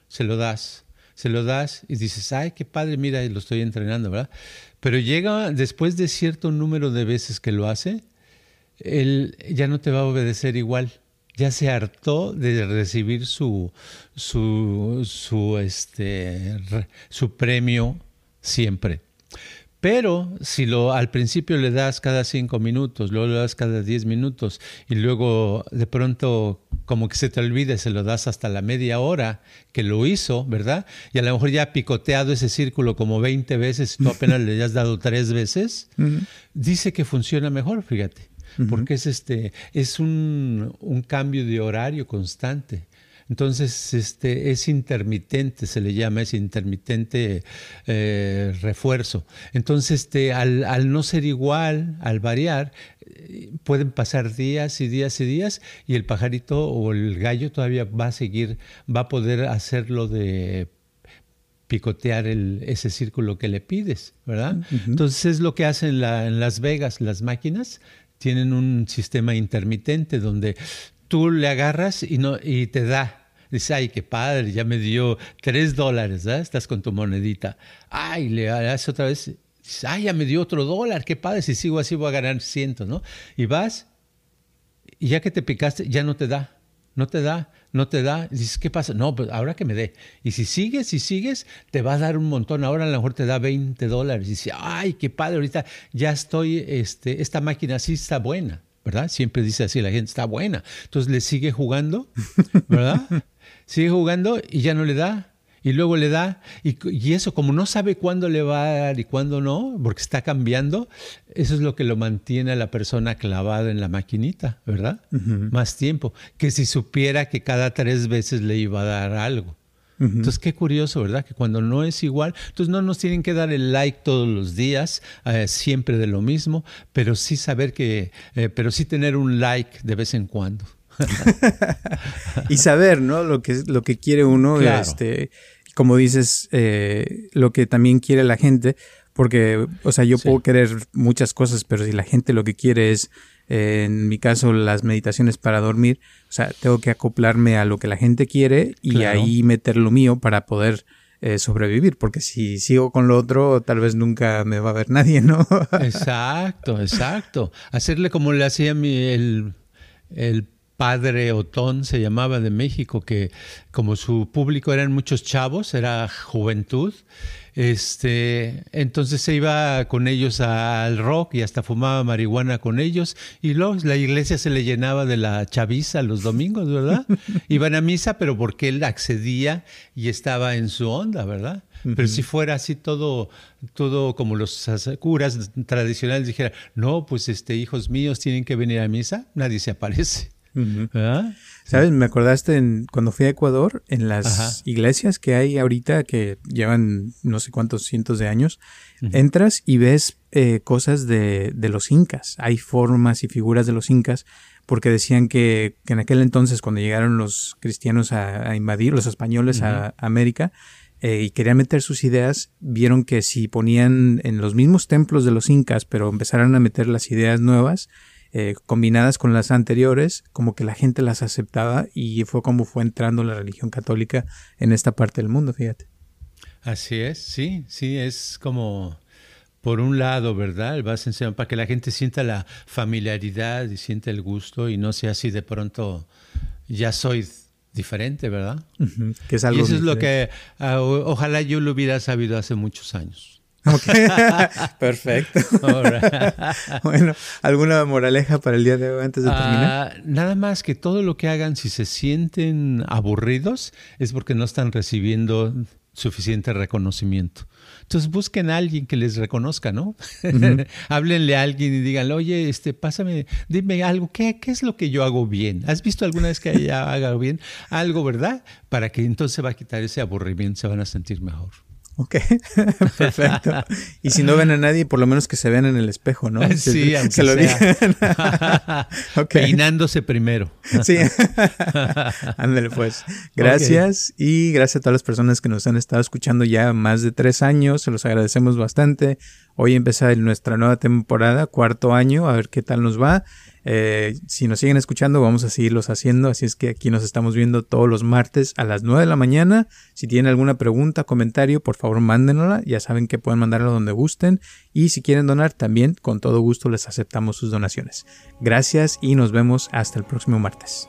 se lo das, se lo das y dices, ay, qué padre, mira, lo estoy entrenando, ¿verdad? Pero llega después de cierto número de veces que lo hace, él ya no te va a obedecer igual. Ya se hartó de recibir su, su, su, este, su premio siempre. Pero si lo al principio le das cada cinco minutos, luego le das cada diez minutos y luego de pronto como que se te olvide, se lo das hasta la media hora que lo hizo, ¿verdad? Y a lo mejor ya ha picoteado ese círculo como 20 veces y tú apenas le has dado tres veces, dice que funciona mejor, fíjate. Porque es este, es un, un cambio de horario constante. Entonces, este es intermitente, se le llama, es intermitente eh, refuerzo. Entonces, este, al, no ser igual, al variar, eh, pueden pasar días y días y días y el pajarito o el gallo todavía va a seguir, va a poder hacerlo de picotear el, ese círculo que le pides, ¿verdad? Entonces es lo que hacen en Las Vegas las máquinas, tienen un sistema intermitente donde tú le agarras y, no, y te da. Dice, ay, qué padre, ya me dio tres dólares, ¿verdad? Estás con tu monedita. Ay, le haces otra vez, ay, ya me dio otro dólar, qué padre, si sigo así voy a ganar cientos, ¿no? Y vas, y ya que te picaste, ya no te da, no te da, no te da. dices, ¿qué pasa? No, pues ahora que me dé. Y si sigues, si sigues, te va a dar un montón. Ahora a lo mejor te da 20 dólares. Y dice, ay, qué padre, ahorita ya estoy, este, esta máquina sí está buena. ¿Verdad? Siempre dice así, la gente está buena. Entonces le sigue jugando, ¿verdad? sigue jugando y ya no le da. Y luego le da, y, eso como no sabe cuándo le va a dar y cuándo no, porque está cambiando, eso es lo que lo mantiene a la persona clavada en la maquinita, ¿verdad? Más tiempo, que si supiera que cada tres veces le iba a dar algo. Entonces, qué curioso, ¿verdad? Que cuando no es igual, entonces no nos tienen que dar el like todos los días, eh, siempre de lo mismo, pero sí saber que, eh, pero sí tener un like de vez en cuando. y saber, ¿no? Lo que, lo que quiere uno, este, como dices, eh, lo que también quiere la gente, porque, o sea, yo puedo querer muchas cosas, pero si la gente lo que quiere es en mi caso las meditaciones para dormir, o sea, tengo que acoplarme a lo que la gente quiere y ahí meter lo mío para poder eh, sobrevivir, porque si sigo con lo otro, tal vez nunca me va a ver nadie, ¿no? exacto, exacto. Hacerle como le hacía mi, el, el padre Otón, se llamaba de México, que como su público eran muchos chavos, era juventud, este, entonces se iba con ellos al rock y hasta fumaba marihuana con ellos. Y luego la iglesia se le llenaba de la chaviza los domingos, ¿verdad? Iban a misa, pero porque él accedía y estaba en su onda, ¿verdad? Pero si fuera así todo, todo como los curas tradicionales dijeran, no, pues este, hijos míos tienen que venir a misa, nadie se aparece. ¿Sabes? Me acordaste en, cuando fui a Ecuador, en las iglesias que hay ahorita que llevan no sé cuántos cientos de años, entras y ves eh, cosas de, de, los incas. Hay formas y figuras de los incas porque decían que, que en aquel entonces cuando llegaron los cristianos a, invadir, los españoles a, América, eh, y querían meter sus ideas, vieron que si ponían en los mismos templos de los incas, pero empezaran a meter las ideas nuevas, eh, combinadas con las anteriores, como que la gente las aceptaba y fue como fue entrando la religión católica en esta parte del mundo, fíjate. Así es, sí, sí, es como por un lado, ¿verdad? Vas enseñando para que la gente sienta la familiaridad y sienta el gusto y no sea así de pronto, ya soy diferente, ¿verdad? que es algo y eso es lo que ah, ojalá yo lo hubiera sabido hace muchos años. perfecto. bueno, ¿alguna moraleja para el día de hoy antes de terminar? Ah, nada más que todo lo que hagan, si se sienten aburridos, es porque no están recibiendo suficiente reconocimiento. Entonces busquen a alguien que les reconozca, ¿no? Háblenle a alguien y díganle, oye, este, pásame, dime algo, ¿qué, ¿qué es lo que yo hago bien? ¿Has visto alguna vez que ella haga bien? Algo, ¿verdad? Para que entonces se va a quitar ese aburrimiento, se van a sentir mejor. Ok, perfecto. Y si no ven a nadie, por lo menos que se vean en el espejo, ¿no? Sí, aunque se lo sea. Peinándose primero. sí. Ándale, pues. Gracias y gracias a todas las personas que nos han estado escuchando ya más de tres años. Se los agradecemos bastante. Hoy empieza nuestra nueva temporada, cuarto año, a ver qué tal nos va. Eh, si nos siguen escuchando, vamos a seguirlos haciendo. Así es que aquí nos estamos viendo todos los martes a las 9 de la mañana. Si tienen alguna pregunta, comentario, por favor mándenla. Ya saben que pueden mandarla donde gusten. Y si quieren donar, también con todo gusto les aceptamos sus donaciones. Gracias y nos vemos hasta el próximo martes.